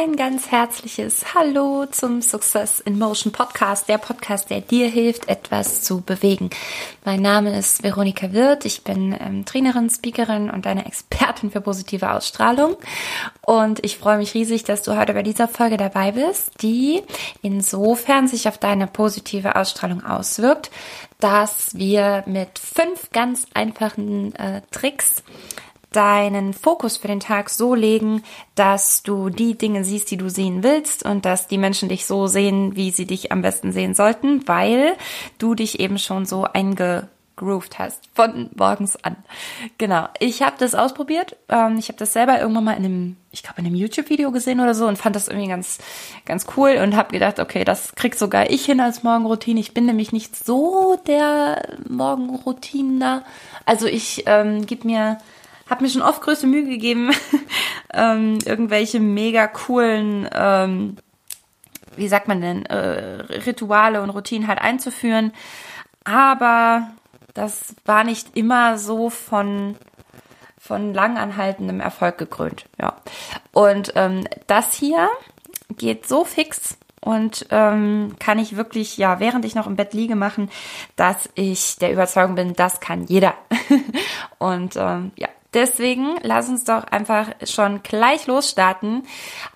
ein ganz herzliches Hallo zum Success in Motion Podcast, der Podcast, der dir hilft, etwas zu bewegen. Mein Name ist Veronika Wirth, ich bin ähm, Trainerin, Speakerin und eine Expertin für positive Ausstrahlung. Und ich freue mich riesig, dass du heute bei dieser Folge dabei bist, die insofern sich auf deine positive Ausstrahlung auswirkt, dass wir mit fünf ganz einfachen äh, Tricks deinen Fokus für den Tag so legen, dass du die Dinge siehst, die du sehen willst und dass die Menschen dich so sehen, wie sie dich am besten sehen sollten, weil du dich eben schon so eingegroovt hast von morgens an. Genau. Ich habe das ausprobiert. Ähm, ich habe das selber irgendwann mal in einem, ich glaube in einem YouTube-Video gesehen oder so und fand das irgendwie ganz, ganz cool und habe gedacht, okay, das krieg sogar ich hin als Morgenroutine. Ich bin nämlich nicht so der Morgenroutiner. Also ich ähm, gebe mir habe mir schon oft größte Mühe gegeben, ähm, irgendwelche mega coolen, ähm, wie sagt man denn, äh, Rituale und Routinen halt einzuführen. Aber das war nicht immer so von von langanhaltendem Erfolg gekrönt. Ja. Und ähm, das hier geht so fix und ähm, kann ich wirklich, ja, während ich noch im Bett liege, machen, dass ich der Überzeugung bin, das kann jeder. und ähm, ja, Deswegen lass uns doch einfach schon gleich losstarten.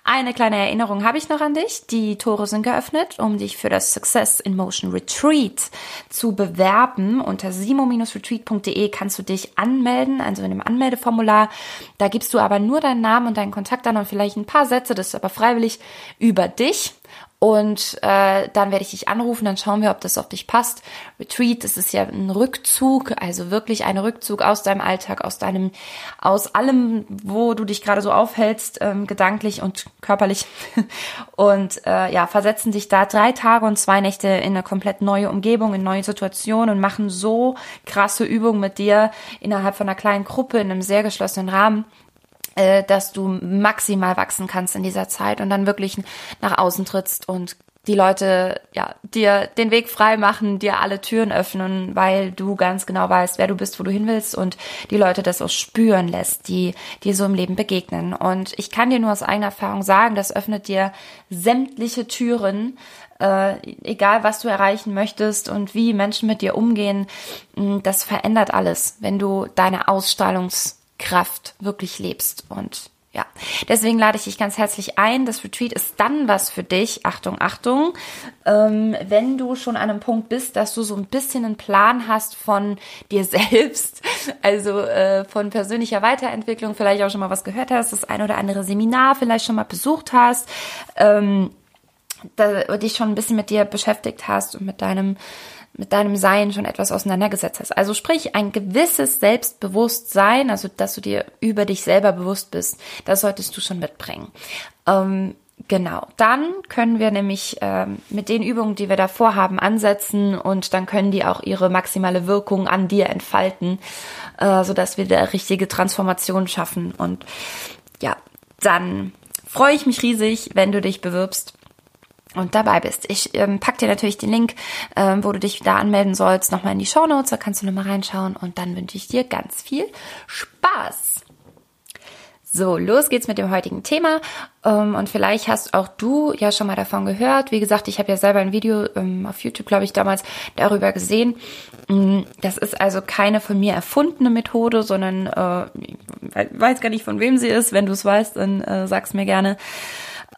Eine kleine Erinnerung habe ich noch an dich. Die Tore sind geöffnet, um dich für das Success in Motion Retreat zu bewerben. Unter simo-retreat.de kannst du dich anmelden, also in dem Anmeldeformular. Da gibst du aber nur deinen Namen und deinen Kontakt an und vielleicht ein paar Sätze, das ist aber freiwillig über dich. Und äh, dann werde ich dich anrufen, dann schauen wir, ob das auf dich passt. Retreat, das ist ja ein Rückzug, also wirklich ein Rückzug aus deinem Alltag, aus deinem, aus allem, wo du dich gerade so aufhältst, ähm, gedanklich und körperlich. Und äh, ja, versetzen dich da drei Tage und zwei Nächte in eine komplett neue Umgebung, in neue Situationen und machen so krasse Übungen mit dir innerhalb von einer kleinen Gruppe in einem sehr geschlossenen Rahmen äh, dass du maximal wachsen kannst in dieser Zeit und dann wirklich nach außen trittst und die Leute ja dir den Weg frei machen, dir alle Türen öffnen, weil du ganz genau weißt, wer du bist, wo du hin willst und die Leute das auch spüren lässt, die dir so im Leben begegnen. Und ich kann dir nur aus eigener Erfahrung sagen, das öffnet dir sämtliche Türen, äh, egal was du erreichen möchtest und wie Menschen mit dir umgehen, das verändert alles, wenn du deine Ausstrahlungs Kraft wirklich lebst. Und ja, deswegen lade ich dich ganz herzlich ein. Das Retreat ist dann was für dich. Achtung, Achtung. Ähm, wenn du schon an einem Punkt bist, dass du so ein bisschen einen Plan hast von dir selbst, also äh, von persönlicher Weiterentwicklung, vielleicht auch schon mal was gehört hast, das ein oder andere Seminar vielleicht schon mal besucht hast, ähm, da, dich schon ein bisschen mit dir beschäftigt hast und mit deinem mit deinem Sein schon etwas auseinandergesetzt hast. Also sprich, ein gewisses Selbstbewusstsein, also dass du dir über dich selber bewusst bist, das solltest du schon mitbringen. Ähm, genau, dann können wir nämlich ähm, mit den Übungen, die wir da vorhaben, ansetzen und dann können die auch ihre maximale Wirkung an dir entfalten, äh, sodass wir da richtige Transformation schaffen. Und ja, dann freue ich mich riesig, wenn du dich bewirbst und dabei bist. Ich ähm, pack dir natürlich den Link, ähm, wo du dich da anmelden sollst, nochmal in die Show Notes. Da kannst du nochmal reinschauen und dann wünsche ich dir ganz viel Spaß. So, los geht's mit dem heutigen Thema. Ähm, und vielleicht hast auch du ja schon mal davon gehört. Wie gesagt, ich habe ja selber ein Video ähm, auf YouTube, glaube ich, damals darüber gesehen. Mm, das ist also keine von mir erfundene Methode, sondern äh, weiß gar nicht, von wem sie ist. Wenn du es weißt, dann äh, sag's mir gerne.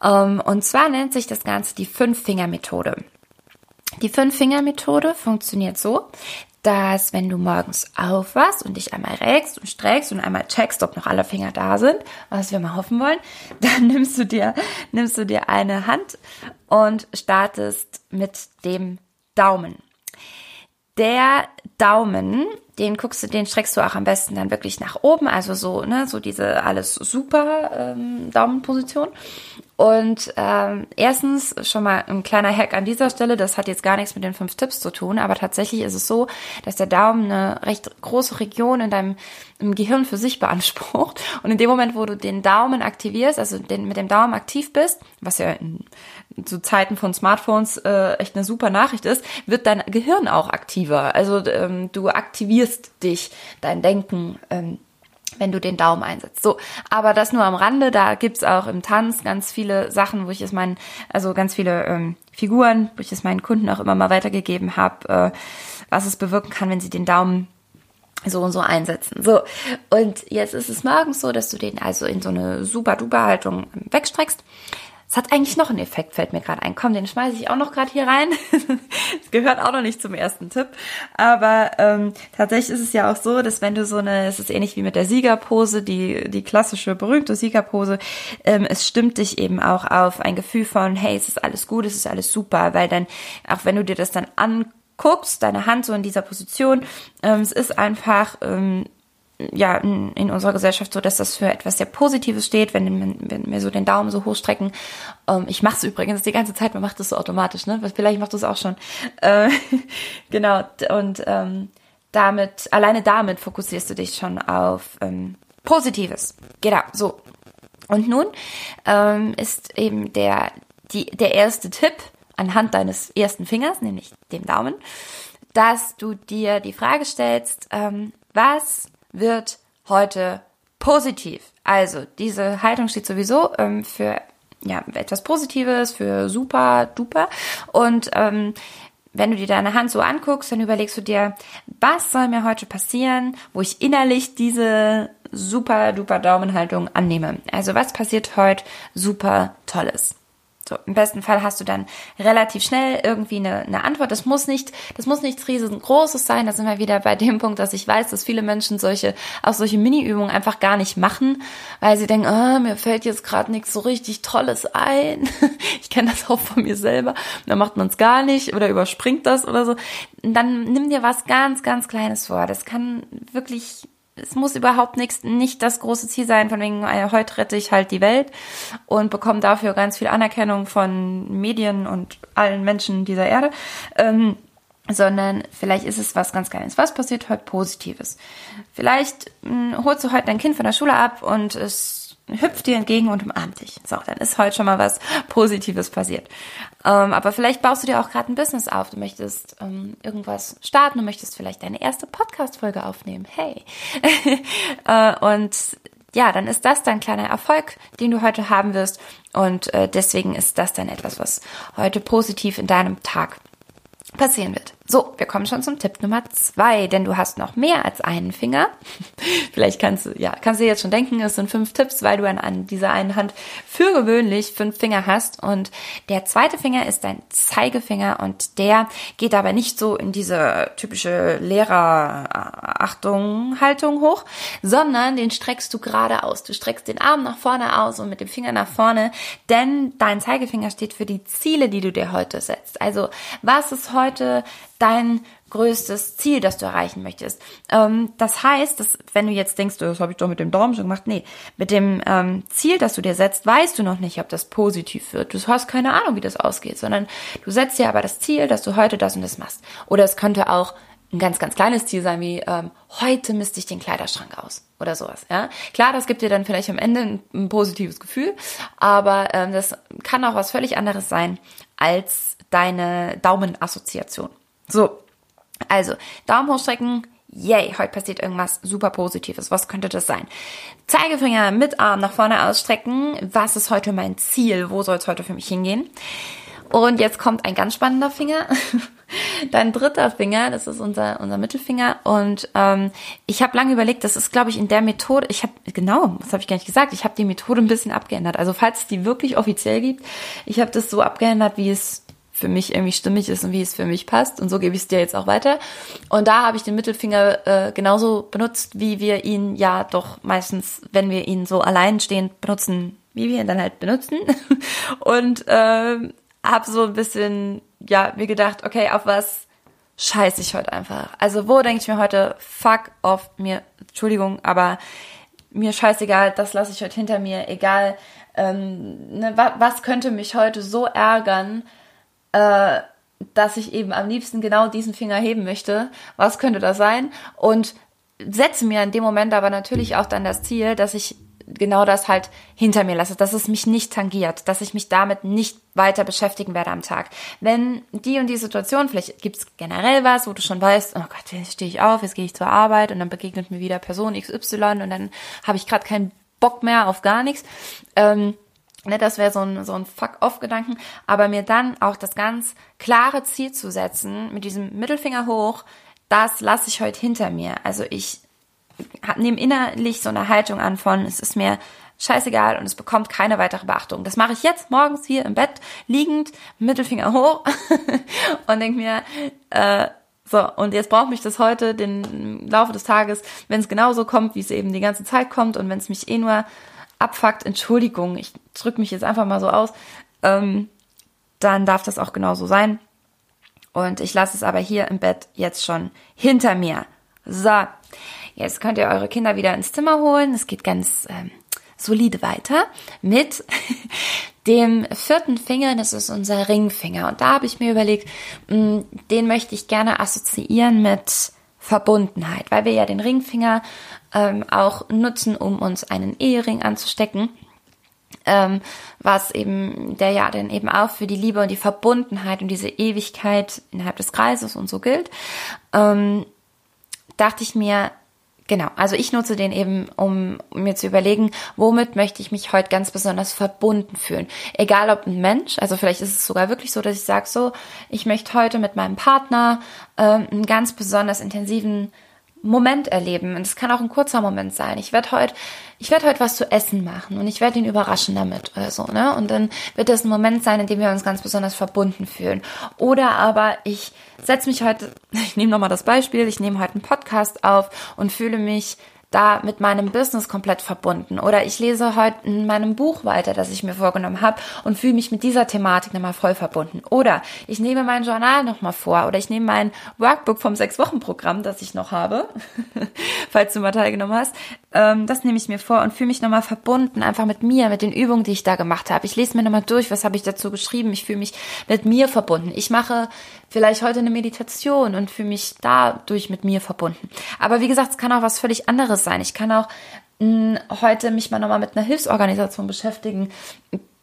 Ähm, und zwar nennt sich das Ganze die Fünf-Finger-Methode. Die Fünf-Finger-Methode funktioniert so, dass wenn du morgens aufwachst und dich einmal regst und streckst und einmal checkst, ob noch alle Finger da sind, was wir mal hoffen wollen, dann nimmst du dir, nimmst du dir eine Hand und startest mit dem Daumen. Der Daumen, den guckst du, den streckst du auch am besten dann wirklich nach oben, also so, ne, so diese alles super ähm, Daumenposition. Und ähm, erstens schon mal ein kleiner Hack an dieser Stelle, das hat jetzt gar nichts mit den fünf Tipps zu tun, aber tatsächlich ist es so, dass der Daumen eine recht große Region in deinem Gehirn für sich beansprucht. Und in dem Moment, wo du den Daumen aktivierst, also den, mit dem Daumen aktiv bist, was ja in, zu Zeiten von Smartphones äh, echt eine super Nachricht ist, wird dein Gehirn auch aktiver. Also ähm, du aktivierst dich, dein Denken. Ähm, wenn du den Daumen einsetzt. So, aber das nur am Rande, da gibt's auch im Tanz ganz viele Sachen, wo ich es meinen, also ganz viele ähm, Figuren, wo ich es meinen Kunden auch immer mal weitergegeben habe, äh, was es bewirken kann, wenn sie den Daumen so und so einsetzen. So, und jetzt ist es morgens so, dass du den also in so eine super duper Haltung wegstreckst. Es hat eigentlich noch einen Effekt, fällt mir gerade ein. Komm, den schmeiße ich auch noch gerade hier rein. das gehört auch noch nicht zum ersten Tipp. Aber ähm, tatsächlich ist es ja auch so, dass wenn du so eine, es ist ähnlich wie mit der Siegerpose, die, die klassische, berühmte Siegerpose, ähm, es stimmt dich eben auch auf ein Gefühl von, hey, es ist alles gut, es ist alles super, weil dann, auch wenn du dir das dann anguckst, guckst, deine Hand so in dieser Position, ähm, es ist einfach ähm, ja in, in, unserer Gesellschaft so, dass das für etwas sehr Positives steht, wenn, wenn wir so den Daumen so hochstrecken. Ähm, ich mache es übrigens die ganze Zeit, man macht das so automatisch, ne? Vielleicht macht du es auch schon. Äh, genau, und ähm, damit, alleine damit fokussierst du dich schon auf ähm, Positives. Genau, so. Und nun ähm, ist eben der, die, der erste Tipp, anhand deines ersten Fingers, nämlich dem Daumen, dass du dir die Frage stellst, ähm, was wird heute positiv? Also diese Haltung steht sowieso ähm, für ja, etwas Positives, für super, duper. Und ähm, wenn du dir deine Hand so anguckst, dann überlegst du dir, was soll mir heute passieren, wo ich innerlich diese super duper Daumenhaltung annehme. Also was passiert heute super Tolles? So, im besten Fall hast du dann relativ schnell irgendwie eine, eine Antwort. Das muss nicht, das muss nichts riesengroßes sein. Da sind wir wieder bei dem Punkt, dass ich weiß, dass viele Menschen solche, auch solche Mini-Übungen einfach gar nicht machen, weil sie denken, oh, mir fällt jetzt gerade nichts so richtig Tolles ein. ich kenne das auch von mir selber. dann macht man es gar nicht oder überspringt das oder so. dann nimm dir was ganz, ganz Kleines vor. Das kann wirklich es muss überhaupt nichts, nicht das große Ziel sein, von wegen, äh, heute rette ich halt die Welt und bekomme dafür ganz viel Anerkennung von Medien und allen Menschen dieser Erde. Ähm, sondern vielleicht ist es was ganz Kleines. Was passiert heute Positives? Vielleicht mh, hm, holst du heute dein Kind von der Schule ab und es hüpft dir entgegen und umarmt dich. So, dann ist heute schon mal was Positives passiert. Ähm, aber vielleicht baust du dir auch gerade ein Business auf. Du möchtest ähm, irgendwas starten, du möchtest vielleicht deine erste Podcast-Folge aufnehmen. Hey. äh, und ja, dann ist das dein kleiner Erfolg, den du heute haben wirst. Und äh, deswegen ist das dann etwas, was heute positiv in deinem Tag passieren wird. So, wir kommen schon zum Tipp Nummer zwei, denn du hast noch mehr als einen Finger. Vielleicht kannst du, ja, kannst du jetzt schon denken, es sind fünf Tipps, weil du an, an dieser einen Hand für gewöhnlich fünf Finger hast. Und der zweite Finger ist dein Zeigefinger und der geht aber nicht so in diese typische Lehrerachtung-Haltung hoch, sondern den streckst du gerade aus. Du streckst den Arm nach vorne aus und mit dem Finger nach vorne, denn dein Zeigefinger steht für die Ziele, die du dir heute setzt. Also, was ist heute dein größtes Ziel, das du erreichen möchtest. Ähm, das heißt, dass wenn du jetzt denkst, das habe ich doch mit dem Daumen schon gemacht, nee, mit dem ähm, Ziel, das du dir setzt, weißt du noch nicht, ob das positiv wird. Du hast keine Ahnung, wie das ausgeht, sondern du setzt dir aber das Ziel, dass du heute das und das machst. Oder es könnte auch ein ganz, ganz kleines Ziel sein, wie ähm, heute misste ich den Kleiderschrank aus oder sowas. Ja, klar, das gibt dir dann vielleicht am Ende ein, ein positives Gefühl, aber ähm, das kann auch was völlig anderes sein als deine Daumenassoziation. So, also Daumen hochstrecken. Yay, heute passiert irgendwas super Positives. Was könnte das sein? Zeigefinger mit Arm nach vorne ausstrecken. Was ist heute mein Ziel? Wo soll es heute für mich hingehen? Und jetzt kommt ein ganz spannender Finger. Dein dritter Finger, das ist unser, unser Mittelfinger. Und ähm, ich habe lange überlegt, das ist, glaube ich, in der Methode, ich habe, genau, das habe ich gar nicht gesagt, ich habe die Methode ein bisschen abgeändert. Also falls es die wirklich offiziell gibt, ich habe das so abgeändert, wie es für mich irgendwie stimmig ist und wie es für mich passt. Und so gebe ich es dir jetzt auch weiter. Und da habe ich den Mittelfinger äh, genauso benutzt, wie wir ihn ja doch meistens, wenn wir ihn so alleinstehend benutzen, wie wir ihn dann halt benutzen. und äh, habe so ein bisschen, ja, mir gedacht, okay, auf was scheiße ich heute einfach? Also wo denke ich mir heute, fuck off, mir, Entschuldigung, aber mir scheißegal, das lasse ich heute hinter mir, egal, ähm, ne, was, was könnte mich heute so ärgern, äh, dass ich eben am liebsten genau diesen Finger heben möchte. Was könnte das sein? Und setze mir in dem Moment aber natürlich auch dann das Ziel, dass ich genau das halt hinter mir lasse, dass es mich nicht tangiert, dass ich mich damit nicht weiter beschäftigen werde am Tag. Wenn die und die Situation, vielleicht gibt es generell was, wo du schon weißt, oh Gott, jetzt stehe ich auf, jetzt gehe ich zur Arbeit und dann begegnet mir wieder Person XY und dann habe ich gerade keinen Bock mehr auf gar nichts. Ähm, Ne, das wäre so ein, so ein Fuck-off-Gedanken. Aber mir dann auch das ganz klare Ziel zu setzen, mit diesem Mittelfinger hoch, das lasse ich heute hinter mir. Also ich nehme innerlich so eine Haltung an von, es ist mir scheißegal und es bekommt keine weitere Beachtung. Das mache ich jetzt morgens hier im Bett liegend, Mittelfinger hoch und denke mir, äh, so, und jetzt braucht mich das heute den Laufe des Tages, wenn es genauso kommt, wie es eben die ganze Zeit kommt und wenn es mich eh nur abfuckt, Entschuldigung, ich drücke mich jetzt einfach mal so aus, ähm, dann darf das auch genauso sein. Und ich lasse es aber hier im Bett jetzt schon hinter mir. So, jetzt könnt ihr eure Kinder wieder ins Zimmer holen. Es geht ganz ähm, solide weiter mit dem vierten Finger. Das ist unser Ringfinger. Und da habe ich mir überlegt, mm, den möchte ich gerne assoziieren mit Verbundenheit, weil wir ja den Ringfinger ähm, auch nutzen, um uns einen Ehering anzustecken. Ähm, was eben, der ja dann eben auch für die Liebe und die Verbundenheit und diese Ewigkeit innerhalb des Kreises und so gilt, ähm, dachte ich mir, Genau, also ich nutze den eben, um mir zu überlegen, womit möchte ich mich heute ganz besonders verbunden fühlen. Egal ob ein Mensch, also vielleicht ist es sogar wirklich so, dass ich sage, so, ich möchte heute mit meinem Partner ähm, einen ganz besonders intensiven Moment erleben. Und es kann auch ein kurzer Moment sein. Ich werde heute, ich werde heute was zu essen machen und ich werde ihn überraschen damit oder so, ne? Und dann wird das ein Moment sein, in dem wir uns ganz besonders verbunden fühlen. Oder aber ich setze mich heute, ich nehme nochmal das Beispiel, ich nehme heute einen Podcast auf und fühle mich da mit meinem Business komplett verbunden. Oder ich lese heute in meinem Buch weiter, das ich mir vorgenommen habe und fühle mich mit dieser Thematik nochmal voll verbunden. Oder ich nehme mein Journal nochmal vor oder ich nehme mein Workbook vom Sechs-Wochen-Programm, das ich noch habe, falls du mal teilgenommen hast. Ähm, das nehme ich mir vor und fühle mich nochmal verbunden, einfach mit mir, mit den Übungen, die ich da gemacht habe. Ich lese mir nochmal durch, was habe ich dazu geschrieben. Ich fühle mich mit mir verbunden. Ich mache vielleicht heute eine Meditation und fühle mich dadurch mit mir verbunden. Aber wie gesagt, es kann auch was völlig anderes sein. Ich kann auch mh, hm, heute mich mal nochmal mit einer Hilfsorganisation beschäftigen,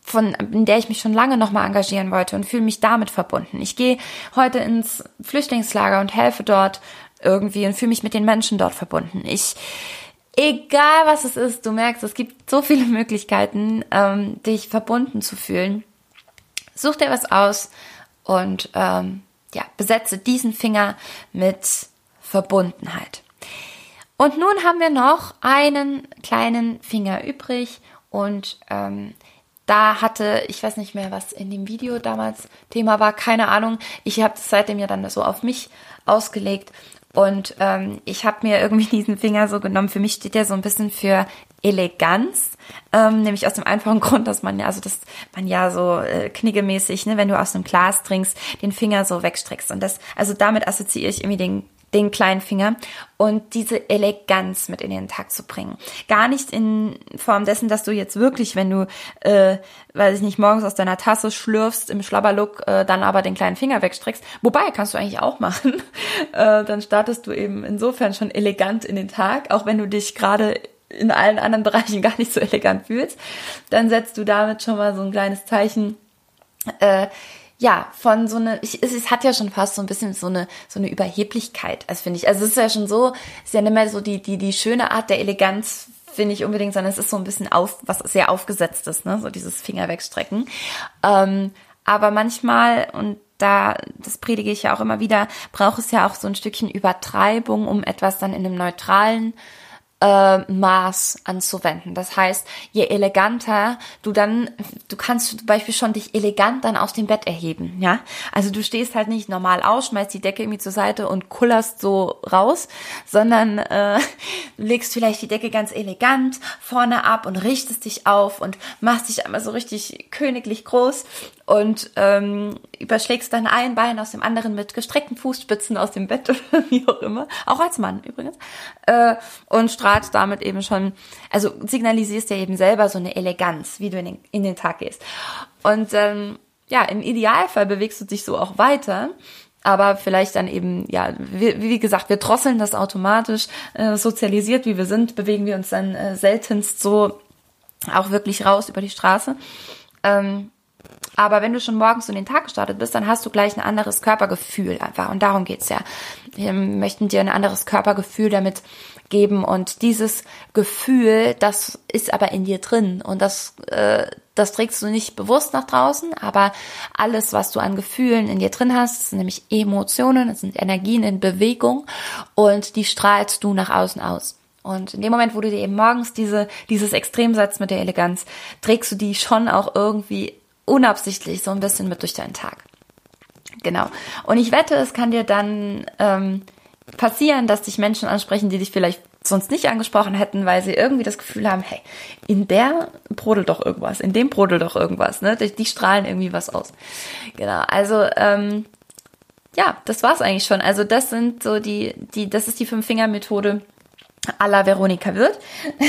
von, in der ich mich schon lange nochmal engagieren wollte und fühle mich damit verbunden. Ich gehe heute ins Flüchtlingslager und helfe dort irgendwie und fühle mich mit den Menschen dort verbunden. Ich, egal was es ist, du merkst, es gibt so viele Möglichkeiten, ähm, dich verbunden zu fühlen. Such dir was aus und ähm, ja, besetze diesen Finger mit Verbundenheit. Und nun haben wir noch einen kleinen Finger übrig und ähm, da hatte, ich weiß nicht mehr, was in dem Video damals Thema war, keine Ahnung. Ich habe es seitdem ja dann so auf mich ausgelegt und ähm, ich habe mir irgendwie diesen Finger so genommen. Für mich steht der so ein bisschen für Eleganz, ähm, nämlich aus dem einfachen Grund, dass man ja, also dass man ja so äh, kniggemäßig, ne, wenn du aus einem Glas trinkst, den Finger so wegstreckst. Und das, also damit assoziiere ich irgendwie den den kleinen Finger und diese Eleganz mit in den Tag zu bringen. Gar nicht in Form dessen, dass du jetzt wirklich, wenn du, äh, weiß ich nicht, morgens aus deiner Tasse schlürfst im Schlabberlook, äh, dann aber den kleinen Finger wegstreckst. Wobei, kannst du eigentlich auch machen. äh, dann startest du eben insofern schon elegant in den Tag, auch wenn du dich gerade in allen anderen Bereichen gar nicht so elegant fühlst. Dann setzt du damit schon mal so ein kleines Zeichen. Äh, ja, von so eine, ich, es, es hat ja schon fast so ein bisschen so eine, so eine Überheblichkeit, also finde ich. Also es ist ja schon so, es ist ja nicht mehr so die, die, die schöne Art der Eleganz, finde ich unbedingt, sondern es ist so ein bisschen auf, was sehr aufgesetztes, ne, so dieses Finger wegstrecken. Ähm, aber manchmal, und da, das predige ich ja auch immer wieder, braucht es ja auch so ein Stückchen Übertreibung, um etwas dann in einem neutralen äh, Maß anzuwenden. Das heißt, je eleganter du dann, du kannst zum Beispiel schon dich elegant dann aus dem Bett erheben, ja. Also du stehst halt nicht normal aus, schmeißt die Decke irgendwie zur Seite und kullerst so raus, sondern äh, legst vielleicht die Decke ganz elegant vorne ab und richtest dich auf und machst dich einmal so richtig königlich groß und ähm, überschlägst dann ein Bein aus dem anderen mit gestreckten Fußspitzen aus dem Bett oder wie auch immer, auch als Mann übrigens, äh, und strahlst damit eben schon, also signalisierst ja eben selber so eine Eleganz, wie du in den, in den Tag gehst. Und ähm, ja, im Idealfall bewegst du dich so auch weiter aber vielleicht dann eben, ja, wie, wie gesagt, wir drosseln das automatisch, äh, sozialisiert wie wir sind, bewegen wir uns dann äh, seltenst so auch wirklich raus über die Straße. Ähm, aber wenn du schon morgens in den Tag gestartet bist, dann hast du gleich ein anderes Körpergefühl einfach. Und darum geht's ja. Wir möchten dir ein anderes Körpergefühl damit geben. Und dieses Gefühl, das ist aber in dir drin. Und das, äh, das trägst du nicht bewusst nach draußen, aber alles, was du an Gefühlen in dir drin hast, sind nämlich Emotionen, das sind Energien in Bewegung und die strahlst du nach außen aus. Und in dem Moment, wo du dir eben morgens diese, dieses Extrem setzt mit der Eleganz, trägst du die schon auch irgendwie unabsichtlich so ein bisschen mit durch deinen Tag. Genau. Und ich wette, es kann dir dann ähm, passieren, dass dich Menschen ansprechen, die dich vielleicht sonst nicht angesprochen hätten, weil sie irgendwie das Gefühl haben, hey, in der brodelt doch irgendwas, in dem brodelt doch irgendwas, ne? Die, die strahlen irgendwie was aus. Genau. Also ähm, ja, das war's eigentlich schon. Also das sind so die, die, das ist die Fünf-Finger-Methode à la Veronika Wirth,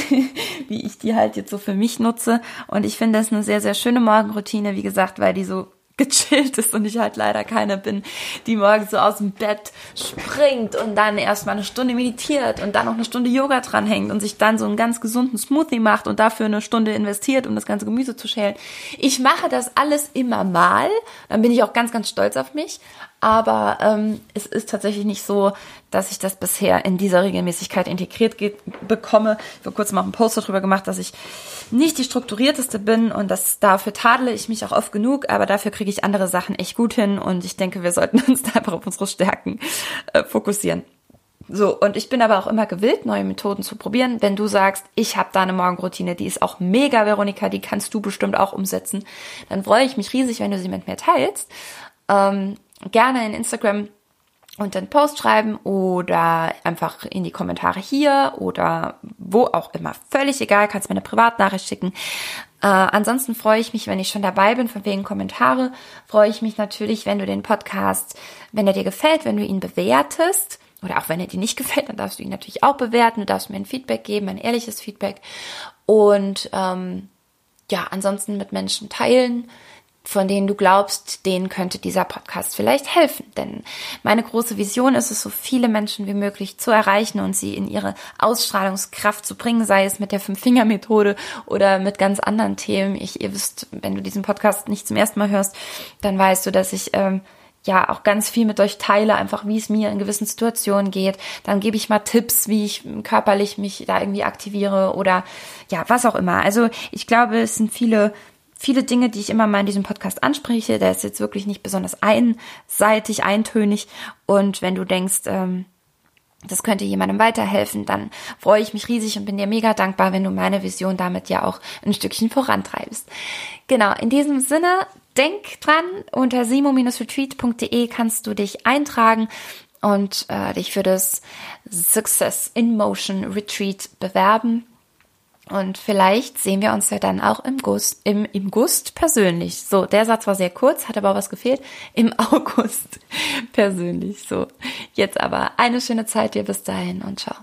wie ich die halt jetzt so für mich nutze. Und ich finde das eine sehr, sehr schöne Morgenroutine, wie gesagt, weil die so gechillt ist und ich halt leider keine bin, die morgens so aus dem Bett springt und dann erstmal eine Stunde meditiert und dann noch eine Stunde Yoga dranhängt und sich dann so einen ganz gesunden Smoothie macht und dafür eine Stunde investiert, um das ganze Gemüse zu schälen. Ich mache das alles immer mal, dann bin ich auch ganz, ganz stolz auf mich, aber ähm, es ist tatsächlich nicht so, dass ich das bisher in dieser Regelmäßigkeit integriert bekomme. Ich habe kurz mal einen Post darüber gemacht, dass ich nicht die strukturierteste bin und das dafür tadle ich mich auch oft genug, aber dafür kriege ich andere Sachen echt gut hin und ich denke, wir sollten uns da einfach auf unsere Stärken äh, fokussieren. So, und ich bin aber auch immer gewillt, neue Methoden zu probieren. Wenn du sagst, ich habe da eine Morgenroutine, die ist auch mega, Veronika, die kannst du bestimmt auch umsetzen, dann freue ich mich riesig, wenn du sie mit mir teilst. Ähm, gerne in Instagram und einen Post schreiben oder einfach in die Kommentare hier oder wo auch immer. Völlig egal, kannst mir eine Privatnachricht schicken. Äh, ansonsten freue ich mich, wenn ich schon dabei bin, von wegen Kommentare, freue ich mich natürlich, wenn du den Podcast, wenn er dir gefällt, wenn du ihn bewertest. Oder auch wenn er dir nicht gefällt, dann darfst du ihn natürlich auch bewerten. Du darfst mir ein Feedback geben, ein ehrliches Feedback. Und ähm, ja, ansonsten mit Menschen teilen von denen du glaubst, denen könnte dieser Podcast vielleicht helfen. Denn meine große Vision ist es, so viele Menschen wie möglich zu erreichen und sie in ihre Ausstrahlungskraft zu bringen, sei es mit der Fünf-Finger-Methode oder mit ganz anderen Themen. Ich, ihr wisst, wenn du diesen Podcast nicht zum ersten Mal hörst, dann weißt du, dass ich ähm, ja auch ganz viel mit euch teile, einfach wie es mir in gewissen Situationen geht. Dann gebe ich mal Tipps, wie ich körperlich mich da irgendwie aktiviere oder ja, was auch immer. Also ich glaube, es sind viele viele Dinge, die ich immer mal in diesem Podcast anspreche. Der ist jetzt wirklich nicht besonders einseitig, eintönig. Und wenn du denkst, ähm, das könnte jemandem weiterhelfen, dann freue ich mich riesig und bin dir mega dankbar, wenn du meine Vision damit ja auch ein Stückchen vorantreibst. Genau, in diesem Sinne, denk dran, unter simo-retreat.de kannst du dich eintragen und äh, dich für das Success in Motion Retreat bewerben. Und vielleicht sehen wir uns ja dann auch im Gust, im, im Gust persönlich. So, der Satz war sehr kurz, hat aber was gefehlt. Im August persönlich. So, jetzt aber eine schöne Zeit dir bis dahin und ciao.